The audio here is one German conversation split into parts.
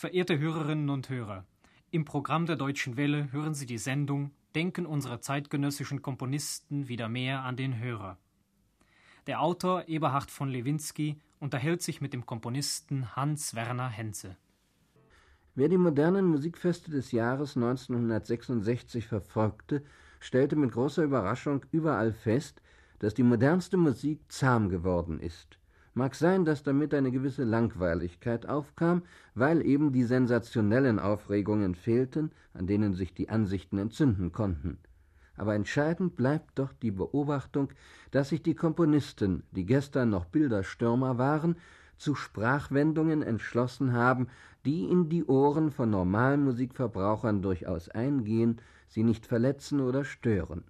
Verehrte Hörerinnen und Hörer, im Programm der Deutschen Welle hören Sie die Sendung Denken unsere zeitgenössischen Komponisten wieder mehr an den Hörer. Der Autor Eberhard von Lewinsky unterhält sich mit dem Komponisten Hans Werner Henze. Wer die modernen Musikfeste des Jahres 1966 verfolgte, stellte mit großer Überraschung überall fest, dass die modernste Musik zahm geworden ist. Mag sein, dass damit eine gewisse Langweiligkeit aufkam, weil eben die sensationellen Aufregungen fehlten, an denen sich die Ansichten entzünden konnten. Aber entscheidend bleibt doch die Beobachtung, dass sich die Komponisten, die gestern noch Bilderstürmer waren, zu Sprachwendungen entschlossen haben, die in die Ohren von normalen Musikverbrauchern durchaus eingehen, sie nicht verletzen oder stören.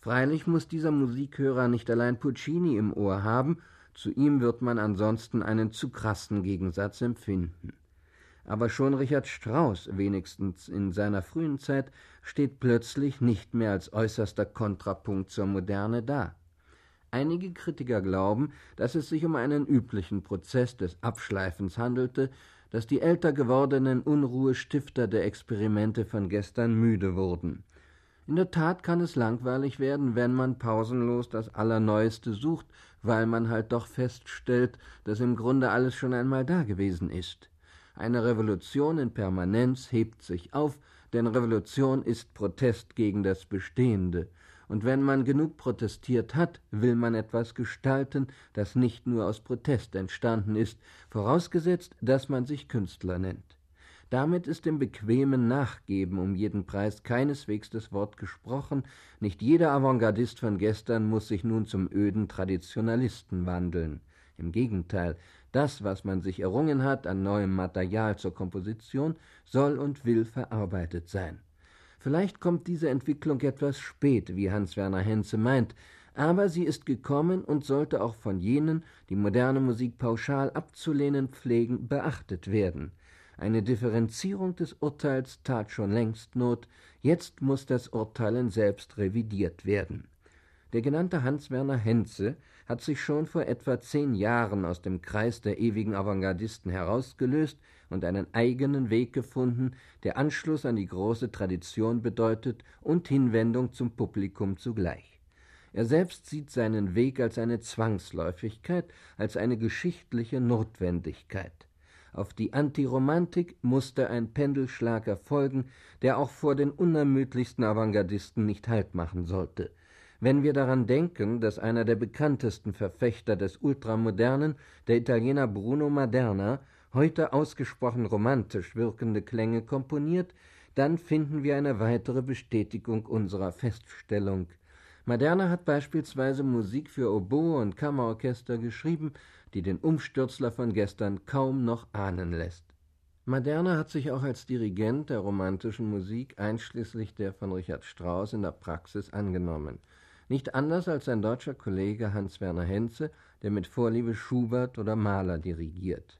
Freilich muss dieser Musikhörer nicht allein Puccini im Ohr haben, zu ihm wird man ansonsten einen zu krassen Gegensatz empfinden. Aber schon Richard Strauss, wenigstens in seiner frühen Zeit, steht plötzlich nicht mehr als äußerster Kontrapunkt zur Moderne da. Einige Kritiker glauben, dass es sich um einen üblichen Prozess des Abschleifens handelte, dass die älter gewordenen Unruhestifter der Experimente von gestern müde wurden. In der Tat kann es langweilig werden, wenn man pausenlos das Allerneueste sucht, weil man halt doch feststellt, dass im Grunde alles schon einmal da gewesen ist. Eine Revolution in Permanenz hebt sich auf, denn Revolution ist Protest gegen das Bestehende. Und wenn man genug protestiert hat, will man etwas gestalten, das nicht nur aus Protest entstanden ist, vorausgesetzt, dass man sich Künstler nennt. Damit ist dem bequemen Nachgeben um jeden Preis keineswegs das Wort gesprochen, nicht jeder Avantgardist von gestern muss sich nun zum öden Traditionalisten wandeln. Im Gegenteil, das, was man sich errungen hat an neuem Material zur Komposition, soll und will verarbeitet sein. Vielleicht kommt diese Entwicklung etwas spät, wie Hans Werner Henze meint, aber sie ist gekommen und sollte auch von jenen, die moderne Musik pauschal abzulehnen pflegen, beachtet werden. Eine Differenzierung des Urteils tat schon längst Not, jetzt muss das Urteilen selbst revidiert werden. Der genannte Hans Werner Henze hat sich schon vor etwa zehn Jahren aus dem Kreis der ewigen Avantgardisten herausgelöst und einen eigenen Weg gefunden, der Anschluss an die große Tradition bedeutet und Hinwendung zum Publikum zugleich. Er selbst sieht seinen Weg als eine Zwangsläufigkeit, als eine geschichtliche Notwendigkeit. Auf die Antiromantik musste ein Pendelschlag erfolgen, der auch vor den unermüdlichsten Avantgardisten nicht Halt machen sollte. Wenn wir daran denken, dass einer der bekanntesten Verfechter des Ultramodernen, der Italiener Bruno Maderna, heute ausgesprochen romantisch wirkende Klänge komponiert, dann finden wir eine weitere Bestätigung unserer Feststellung. Maderna hat beispielsweise Musik für Oboe und Kammerorchester geschrieben, die den Umstürzler von gestern kaum noch ahnen lässt. Maderna hat sich auch als Dirigent der romantischen Musik einschließlich der von Richard Strauss in der Praxis angenommen. Nicht anders als sein deutscher Kollege Hans Werner Henze, der mit Vorliebe Schubert oder Mahler dirigiert.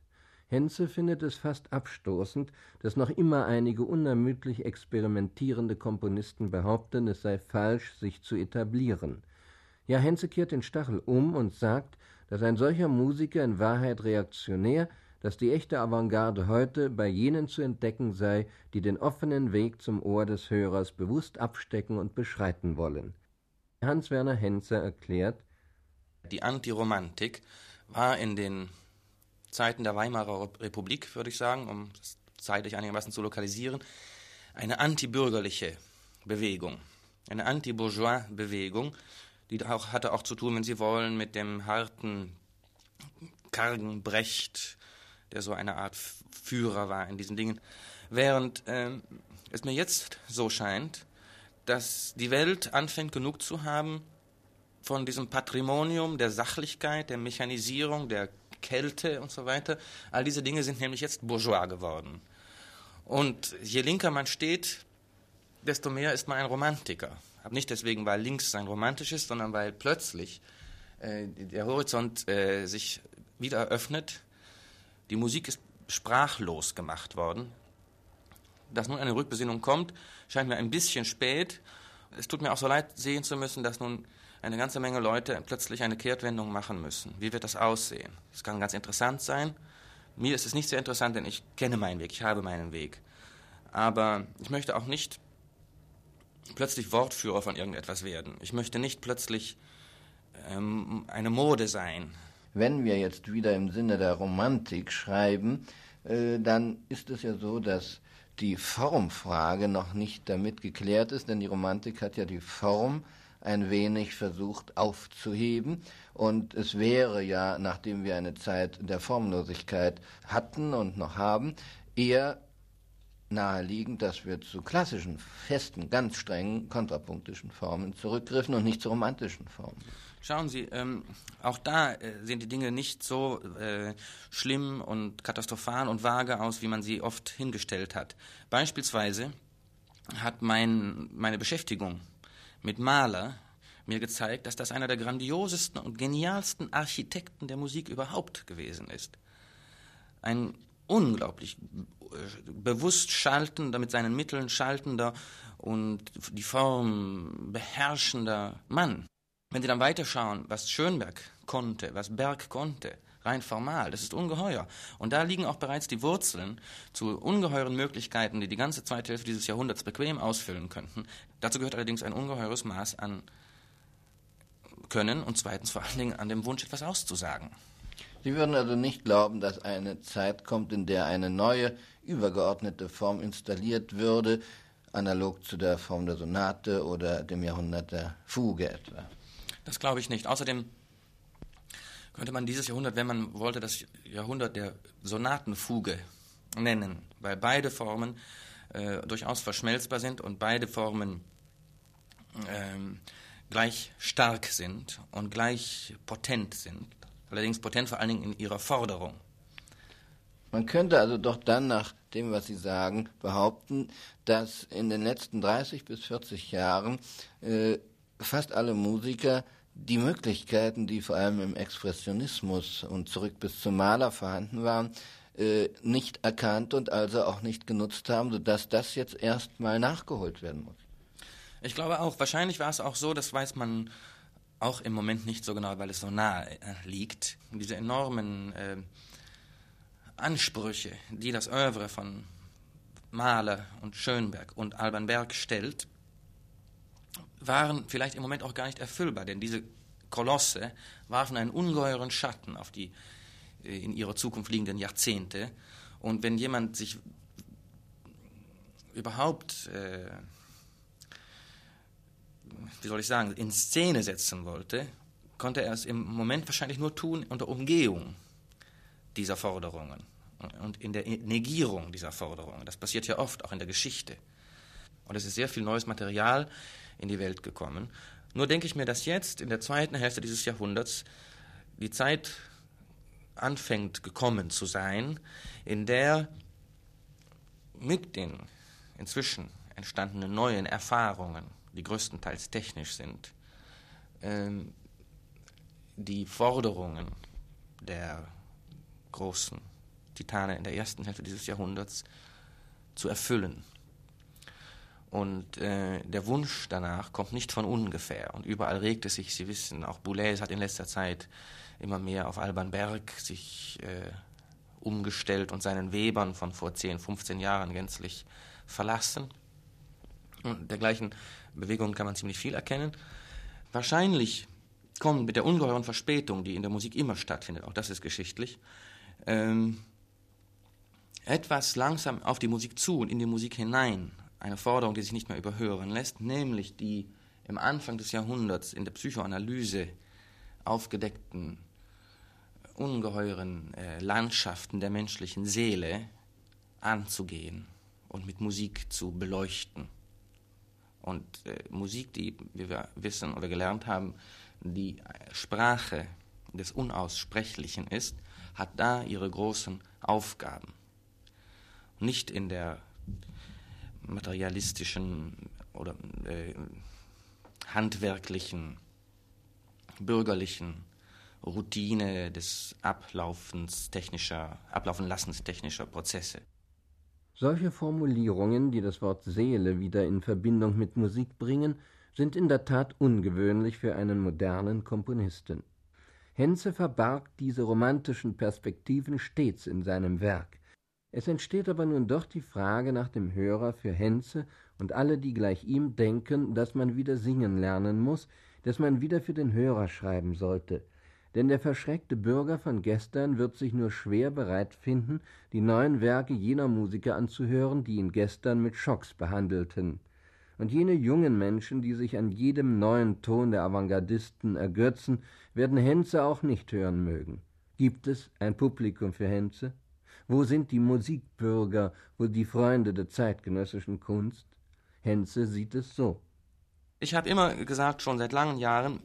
Henze findet es fast abstoßend, dass noch immer einige unermüdlich experimentierende Komponisten behaupten, es sei falsch, sich zu etablieren. Ja, Henze kehrt den Stachel um und sagt, dass ein solcher Musiker in Wahrheit reaktionär, dass die echte Avantgarde heute bei jenen zu entdecken sei, die den offenen Weg zum Ohr des Hörers bewusst abstecken und beschreiten wollen. Hans Werner Henze erklärt, die Antiromantik war in den Zeiten der Weimarer Republik, würde ich sagen, um das zeitlich einigermaßen zu lokalisieren, eine antibürgerliche Bewegung, eine anti-bourgeois-Bewegung, die auch, hatte auch zu tun, wenn Sie wollen, mit dem harten, kargen Brecht, der so eine Art Führer war in diesen Dingen. Während äh, es mir jetzt so scheint, dass die Welt anfängt genug zu haben von diesem Patrimonium der Sachlichkeit, der Mechanisierung, der Kälte und so weiter. All diese Dinge sind nämlich jetzt bourgeois geworden. Und je linker man steht, desto mehr ist man ein Romantiker. Aber nicht deswegen, weil links ein romantisch ist, sondern weil plötzlich äh, der Horizont äh, sich wieder eröffnet. Die Musik ist sprachlos gemacht worden. Dass nun eine Rückbesinnung kommt, scheint mir ein bisschen spät. Es tut mir auch so leid, sehen zu müssen, dass nun eine ganze Menge Leute plötzlich eine Kehrtwendung machen müssen. Wie wird das aussehen? Es kann ganz interessant sein, Mir ist es nicht sehr interessant, denn ich kenne meinen Weg, ich habe meinen Weg. Aber ich möchte auch nicht plötzlich Wortführer von irgendetwas werden. Ich möchte nicht plötzlich ähm, eine Mode sein. Wenn wir jetzt wieder im Sinne der Romantik schreiben, äh, dann ist es ja so, dass die Formfrage noch nicht damit geklärt ist, denn die Romantik hat ja die Form ein wenig versucht aufzuheben. Und es wäre ja, nachdem wir eine Zeit der Formlosigkeit hatten und noch haben, eher naheliegend, dass wir zu klassischen, festen, ganz strengen, kontrapunktischen Formen zurückgriffen und nicht zu romantischen Formen. Schauen Sie, ähm, auch da äh, sehen die Dinge nicht so äh, schlimm und katastrophal und vage aus, wie man sie oft hingestellt hat. Beispielsweise hat mein, meine Beschäftigung mit Mahler mir gezeigt, dass das einer der grandiosesten und genialsten Architekten der Musik überhaupt gewesen ist. Ein unglaublich äh, bewusst schaltender, mit seinen Mitteln schaltender und die Form beherrschender Mann. Wenn Sie dann weiterschauen, was Schönberg konnte, was Berg konnte, rein formal, das ist ungeheuer. Und da liegen auch bereits die Wurzeln zu ungeheuren Möglichkeiten, die die ganze zweite Hälfte dieses Jahrhunderts bequem ausfüllen könnten. Dazu gehört allerdings ein ungeheures Maß an Können und zweitens vor allen Dingen an dem Wunsch, etwas auszusagen. Sie würden also nicht glauben, dass eine Zeit kommt, in der eine neue, übergeordnete Form installiert würde, analog zu der Form der Sonate oder dem Jahrhundert der Fuge etwa. Das glaube ich nicht. Außerdem könnte man dieses Jahrhundert, wenn man wollte, das Jahrhundert der Sonatenfuge nennen, weil beide Formen äh, durchaus verschmelzbar sind und beide Formen ähm, gleich stark sind und gleich potent sind. Allerdings potent vor allen Dingen in ihrer Forderung. Man könnte also doch dann nach dem, was Sie sagen, behaupten, dass in den letzten 30 bis 40 Jahren äh, fast alle Musiker die Möglichkeiten, die vor allem im Expressionismus und zurück bis zum Maler vorhanden waren, äh, nicht erkannt und also auch nicht genutzt haben, sodass das jetzt erstmal nachgeholt werden muss. Ich glaube auch, wahrscheinlich war es auch so, das weiß man auch im Moment nicht so genau, weil es so nahe äh, liegt, diese enormen äh, Ansprüche, die das Oeuvre von Mahler und Schönberg und Alban Berg stellt, waren vielleicht im Moment auch gar nicht erfüllbar, denn diese Kolosse warfen einen ungeheuren Schatten auf die äh, in ihrer Zukunft liegenden Jahrzehnte. Und wenn jemand sich überhaupt, äh, wie soll ich sagen, in Szene setzen wollte, konnte er es im Moment wahrscheinlich nur tun unter Umgehung dieser Forderungen und in der Negierung dieser Forderungen. Das passiert ja oft, auch in der Geschichte. Und es ist sehr viel neues Material in die Welt gekommen. Nur denke ich mir, dass jetzt in der zweiten Hälfte dieses Jahrhunderts die Zeit anfängt gekommen zu sein, in der mit den inzwischen entstandenen neuen Erfahrungen, die größtenteils technisch sind, ähm, die Forderungen der großen Titane in der ersten Hälfte dieses Jahrhunderts zu erfüllen. Und äh, der Wunsch danach kommt nicht von ungefähr. Und überall regt es sich, Sie wissen, auch Boulez hat in letzter Zeit immer mehr auf Alban Berg sich äh, umgestellt und seinen Webern von vor 10, 15 Jahren gänzlich verlassen. Und dergleichen Bewegungen kann man ziemlich viel erkennen. Wahrscheinlich kommt mit der ungeheuren Verspätung, die in der Musik immer stattfindet, auch das ist geschichtlich, ähm, etwas langsam auf die Musik zu und in die Musik hinein eine Forderung, die sich nicht mehr überhören lässt, nämlich die im Anfang des Jahrhunderts in der Psychoanalyse aufgedeckten ungeheuren äh, Landschaften der menschlichen Seele anzugehen und mit Musik zu beleuchten. Und äh, Musik, die, wie wir wissen oder gelernt haben, die Sprache des Unaussprechlichen ist, hat da ihre großen Aufgaben. Nicht in der materialistischen oder äh, handwerklichen, bürgerlichen Routine des Ablaufens technischer, Ablaufen lassens technischer Prozesse. Solche Formulierungen, die das Wort Seele wieder in Verbindung mit Musik bringen, sind in der Tat ungewöhnlich für einen modernen Komponisten. Henze verbarg diese romantischen Perspektiven stets in seinem Werk. Es entsteht aber nun doch die Frage nach dem Hörer für Henze und alle, die gleich ihm denken, dass man wieder singen lernen muss, dass man wieder für den Hörer schreiben sollte. Denn der verschreckte Bürger von gestern wird sich nur schwer bereit finden, die neuen Werke jener Musiker anzuhören, die ihn gestern mit Schocks behandelten. Und jene jungen Menschen, die sich an jedem neuen Ton der Avantgardisten ergötzen, werden Henze auch nicht hören mögen. Gibt es ein Publikum für Henze? Wo sind die Musikbürger, wo die Freunde der zeitgenössischen Kunst? Henze sieht es so. Ich habe immer gesagt, schon seit langen Jahren,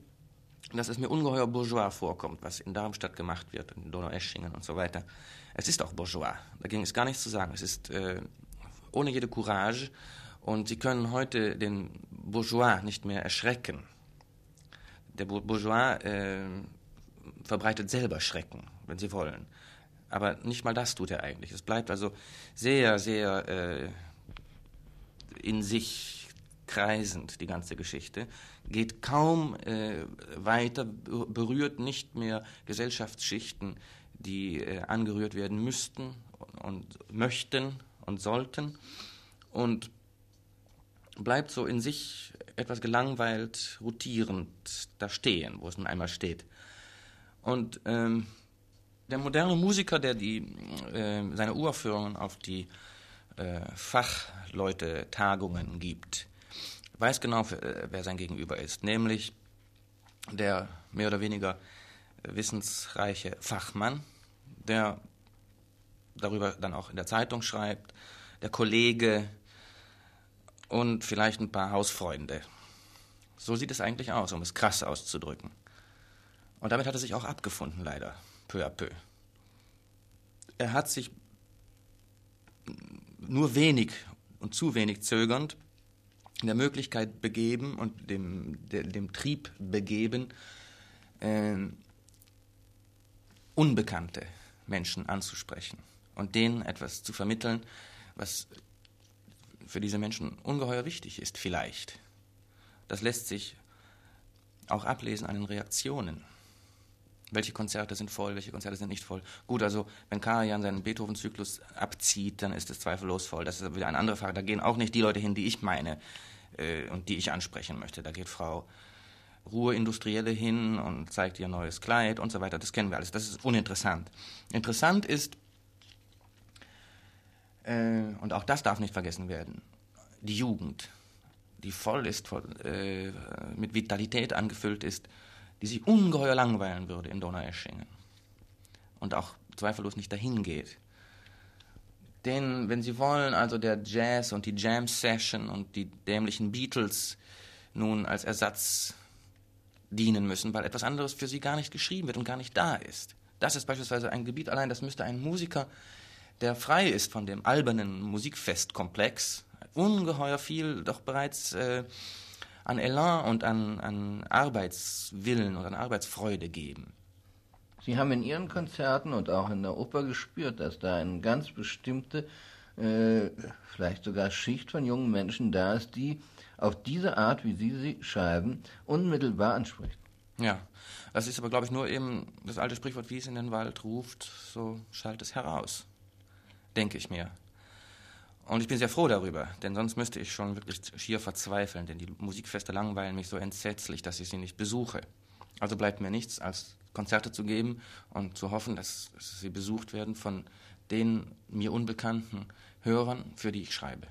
dass es mir ungeheuer bourgeois vorkommt, was in Darmstadt gemacht wird, in Donaueschingen und so weiter. Es ist auch bourgeois, dagegen ist gar nichts zu sagen. Es ist äh, ohne jede Courage und Sie können heute den Bourgeois nicht mehr erschrecken. Der Bourgeois äh, verbreitet selber Schrecken, wenn Sie wollen. Aber nicht mal das tut er eigentlich. Es bleibt also sehr, sehr äh, in sich kreisend, die ganze Geschichte, geht kaum äh, weiter, berührt nicht mehr Gesellschaftsschichten, die äh, angerührt werden müssten und möchten und sollten und bleibt so in sich etwas gelangweilt, rotierend da stehen, wo es nun einmal steht. Und ähm, der moderne Musiker, der die, äh, seine Uraufführungen auf die äh, Fachleute-Tagungen gibt, weiß genau, äh, wer sein Gegenüber ist, nämlich der mehr oder weniger wissensreiche Fachmann, der darüber dann auch in der Zeitung schreibt, der Kollege und vielleicht ein paar Hausfreunde. So sieht es eigentlich aus, um es krass auszudrücken. Und damit hat er sich auch abgefunden, leider peu à peu. Er hat sich nur wenig und zu wenig zögernd in der Möglichkeit begeben und dem, dem Trieb begeben, äh, unbekannte Menschen anzusprechen und denen etwas zu vermitteln, was für diese Menschen ungeheuer wichtig ist, vielleicht. Das lässt sich auch ablesen an den Reaktionen welche Konzerte sind voll, welche Konzerte sind nicht voll. Gut, also wenn Karajan seinen Beethoven-Zyklus abzieht, dann ist es zweifellos voll. Das ist wieder eine andere Frage. Da gehen auch nicht die Leute hin, die ich meine äh, und die ich ansprechen möchte. Da geht Frau Ruheindustrielle hin und zeigt ihr neues Kleid und so weiter. Das kennen wir alles. Das ist uninteressant. Interessant ist, äh, und auch das darf nicht vergessen werden, die Jugend, die voll ist, voll, äh, mit Vitalität angefüllt ist die sich ungeheuer langweilen würde in Donaueschingen und auch zweifellos nicht dahin geht. Denn, wenn Sie wollen, also der Jazz und die Jam Session und die dämlichen Beatles nun als Ersatz dienen müssen, weil etwas anderes für sie gar nicht geschrieben wird und gar nicht da ist. Das ist beispielsweise ein Gebiet allein, das müsste ein Musiker, der frei ist von dem albernen Musikfestkomplex, ungeheuer viel doch bereits äh, an Elan und an, an Arbeitswillen und an Arbeitsfreude geben. Sie haben in Ihren Konzerten und auch in der Oper gespürt, dass da eine ganz bestimmte, äh, vielleicht sogar Schicht von jungen Menschen da ist, die auf diese Art, wie Sie sie schreiben, unmittelbar anspricht. Ja, das ist aber, glaube ich, nur eben das alte Sprichwort, wie es in den Wald ruft, so schallt es heraus, denke ich mir. Und ich bin sehr froh darüber, denn sonst müsste ich schon wirklich schier verzweifeln, denn die Musikfeste langweilen mich so entsetzlich, dass ich sie nicht besuche. Also bleibt mir nichts, als Konzerte zu geben und zu hoffen, dass sie besucht werden von den mir unbekannten Hörern, für die ich schreibe.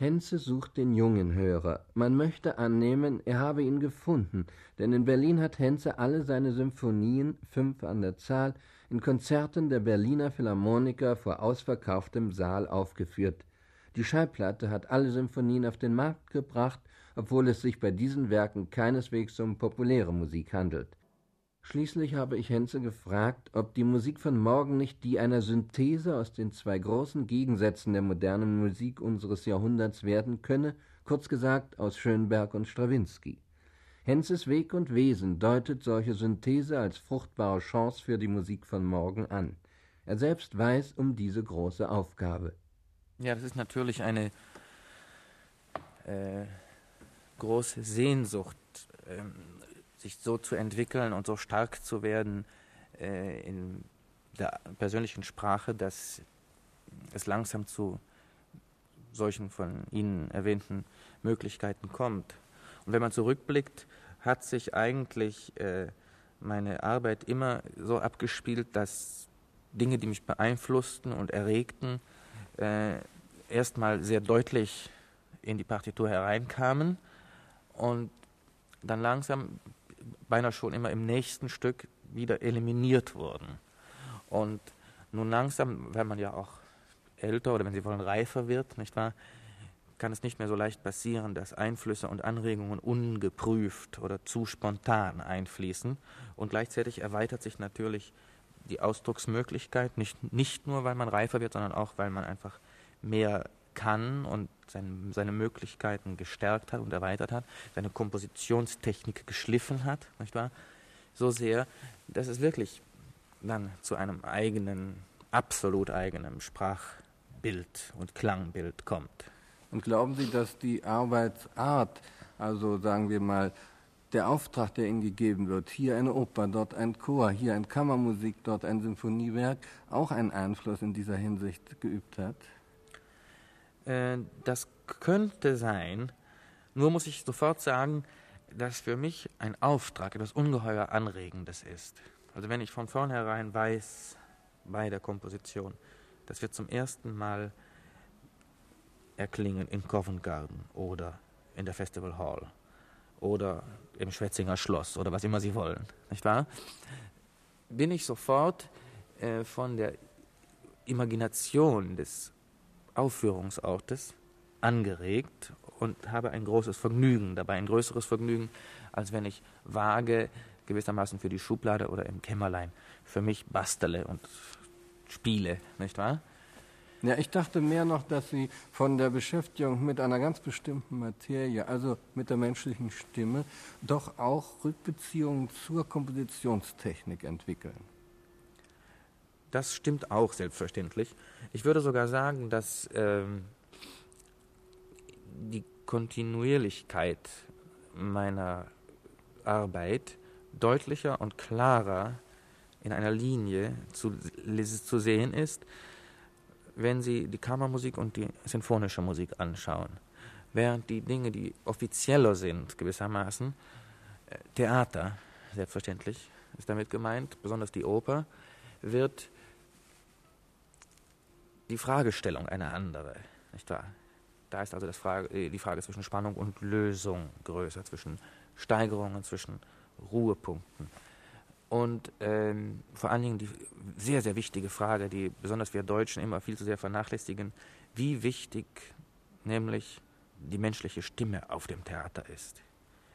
Henze sucht den jungen Hörer. Man möchte annehmen, er habe ihn gefunden, denn in Berlin hat Henze alle seine Symphonien, fünf an der Zahl, in Konzerten der Berliner Philharmoniker vor ausverkauftem Saal aufgeführt. Die Schallplatte hat alle Symphonien auf den Markt gebracht, obwohl es sich bei diesen Werken keineswegs um populäre Musik handelt. Schließlich habe ich Henze gefragt, ob die Musik von morgen nicht die einer Synthese aus den zwei großen Gegensätzen der modernen Musik unseres Jahrhunderts werden könne, kurz gesagt aus Schönberg und Strawinski. Henzes Weg und Wesen deutet solche Synthese als fruchtbare Chance für die Musik von morgen an. Er selbst weiß um diese große Aufgabe. Ja, das ist natürlich eine äh, große Sehnsucht, ähm, sich so zu entwickeln und so stark zu werden äh, in der persönlichen Sprache, dass es langsam zu solchen von Ihnen erwähnten Möglichkeiten kommt. Und wenn man zurückblickt, hat sich eigentlich äh, meine Arbeit immer so abgespielt, dass Dinge, die mich beeinflussten und erregten, äh, erstmal sehr deutlich in die Partitur hereinkamen und dann langsam, beinahe schon immer im nächsten Stück, wieder eliminiert wurden. Und nun langsam, wenn man ja auch älter oder wenn Sie wollen reifer wird, nicht wahr, kann es nicht mehr so leicht passieren, dass Einflüsse und Anregungen ungeprüft oder zu spontan einfließen. Und gleichzeitig erweitert sich natürlich die Ausdrucksmöglichkeit, nicht, nicht nur, weil man reifer wird, sondern auch, weil man einfach mehr kann und sein, seine Möglichkeiten gestärkt hat und erweitert hat, seine Kompositionstechnik geschliffen hat, nicht wahr? So sehr, dass es wirklich dann zu einem eigenen, absolut eigenen Sprachbild und Klangbild kommt. Und glauben Sie, dass die Arbeitsart, also sagen wir mal, der Auftrag, der Ihnen gegeben wird, hier eine Oper, dort ein Chor, hier ein Kammermusik, dort ein Sinfoniewerk, auch einen Einfluss in dieser Hinsicht geübt hat? Äh, das könnte sein, nur muss ich sofort sagen, dass für mich ein Auftrag etwas ungeheuer Anregendes ist. Also wenn ich von vornherein weiß, bei der Komposition, dass wir zum ersten Mal erklingen in Covent Garden oder in der Festival Hall oder im Schwetzinger Schloss oder was immer Sie wollen, nicht wahr? Bin ich sofort äh, von der Imagination des Aufführungsortes angeregt und habe ein großes Vergnügen dabei, ein größeres Vergnügen, als wenn ich vage gewissermaßen für die Schublade oder im Kämmerlein für mich bastele und spiele, nicht wahr? Ja, ich dachte mehr noch, dass Sie von der Beschäftigung mit einer ganz bestimmten Materie, also mit der menschlichen Stimme, doch auch Rückbeziehungen zur Kompositionstechnik entwickeln. Das stimmt auch selbstverständlich. Ich würde sogar sagen, dass ähm, die Kontinuierlichkeit meiner Arbeit deutlicher und klarer in einer Linie zu, zu sehen ist, wenn Sie die Kammermusik und die sinfonische Musik anschauen. Während die Dinge, die offizieller sind, gewissermaßen, äh, Theater, selbstverständlich, ist damit gemeint, besonders die Oper, wird die Fragestellung eine andere, nicht wahr? Da ist also Frage, äh, die Frage zwischen Spannung und Lösung größer, zwischen Steigerungen, zwischen Ruhepunkten. Und ähm, vor allen Dingen die sehr, sehr wichtige Frage, die besonders wir Deutschen immer viel zu sehr vernachlässigen, wie wichtig nämlich die menschliche Stimme auf dem Theater ist.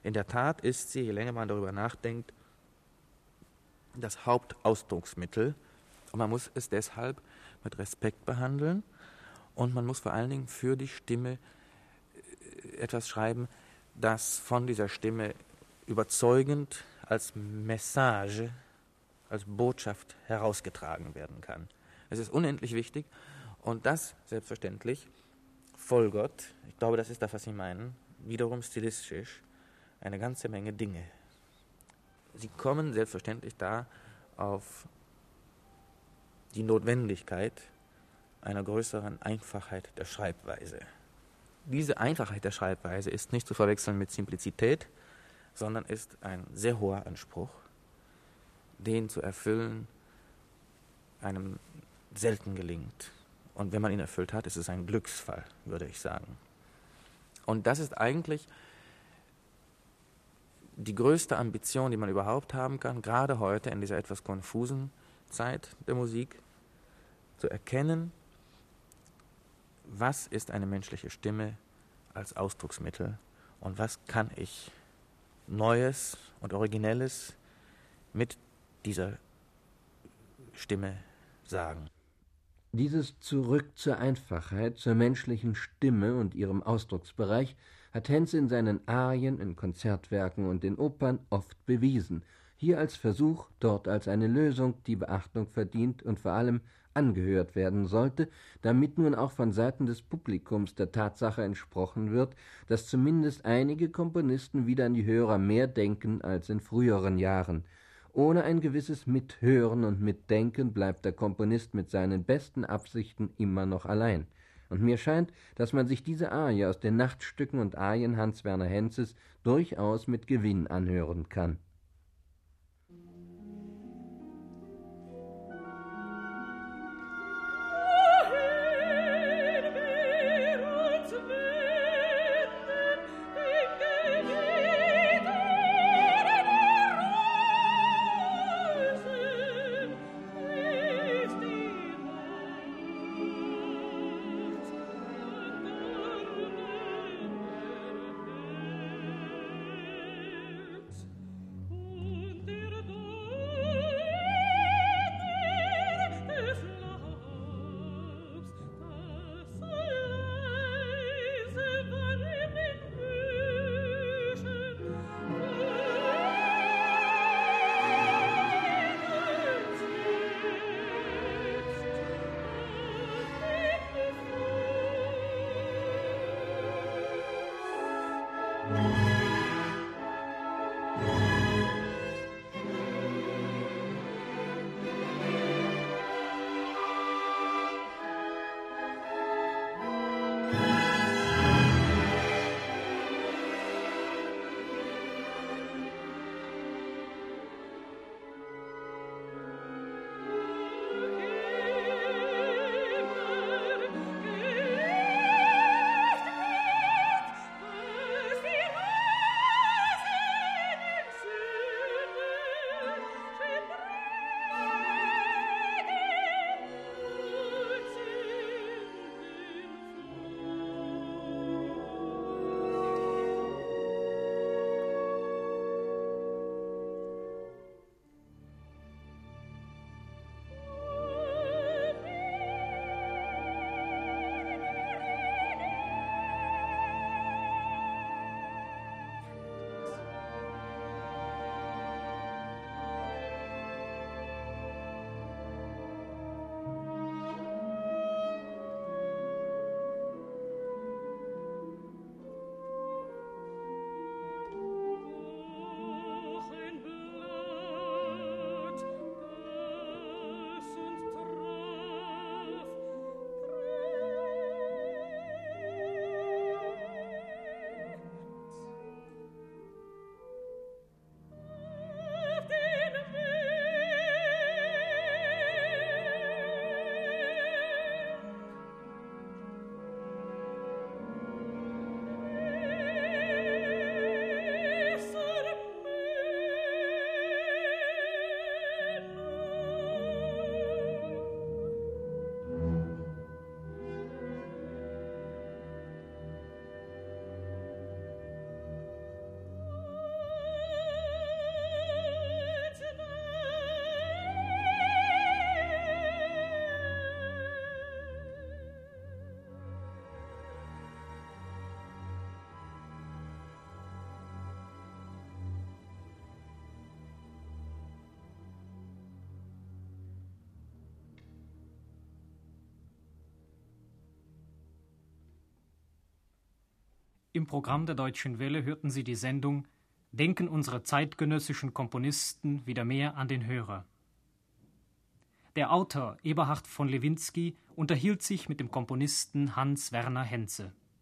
In der Tat ist sie, je länger man darüber nachdenkt, das Hauptausdrucksmittel und man muss es deshalb mit Respekt behandeln und man muss vor allen Dingen für die Stimme äh, etwas schreiben, das von dieser Stimme überzeugend als Message, als Botschaft herausgetragen werden kann. Es ist unendlich wichtig und das selbstverständlich folgert, ich glaube, das ist das, was Sie meinen, wiederum stilistisch eine ganze Menge Dinge. Sie kommen selbstverständlich da auf die Notwendigkeit einer größeren Einfachheit der Schreibweise. Diese Einfachheit der Schreibweise ist nicht zu verwechseln mit Simplizität, sondern ist ein sehr hoher Anspruch, den zu erfüllen einem selten gelingt. Und wenn man ihn erfüllt hat, ist es ein Glücksfall, würde ich sagen. Und das ist eigentlich die größte Ambition, die man überhaupt haben kann, gerade heute in dieser etwas konfusen Zeit der Musik, zu erkennen, was ist eine menschliche Stimme als Ausdrucksmittel und was kann ich Neues und Originelles mit dieser Stimme sagen. Dieses Zurück zur Einfachheit, zur menschlichen Stimme und ihrem Ausdrucksbereich hat Henze in seinen Arien, in Konzertwerken und in Opern oft bewiesen, hier als Versuch, dort als eine Lösung, die Beachtung verdient und vor allem angehört werden sollte, damit nun auch von Seiten des Publikums der Tatsache entsprochen wird, dass zumindest einige Komponisten wieder an die Hörer mehr denken als in früheren Jahren. Ohne ein gewisses Mithören und Mitdenken bleibt der Komponist mit seinen besten Absichten immer noch allein. Und mir scheint, dass man sich diese Arie aus den Nachtstücken und Arien Hans Werner Henzes durchaus mit Gewinn anhören kann. Im Programm der Deutschen Welle hörten Sie die Sendung Denken unsere zeitgenössischen Komponisten wieder mehr an den Hörer. Der Autor Eberhard von Lewinsky unterhielt sich mit dem Komponisten Hans Werner Henze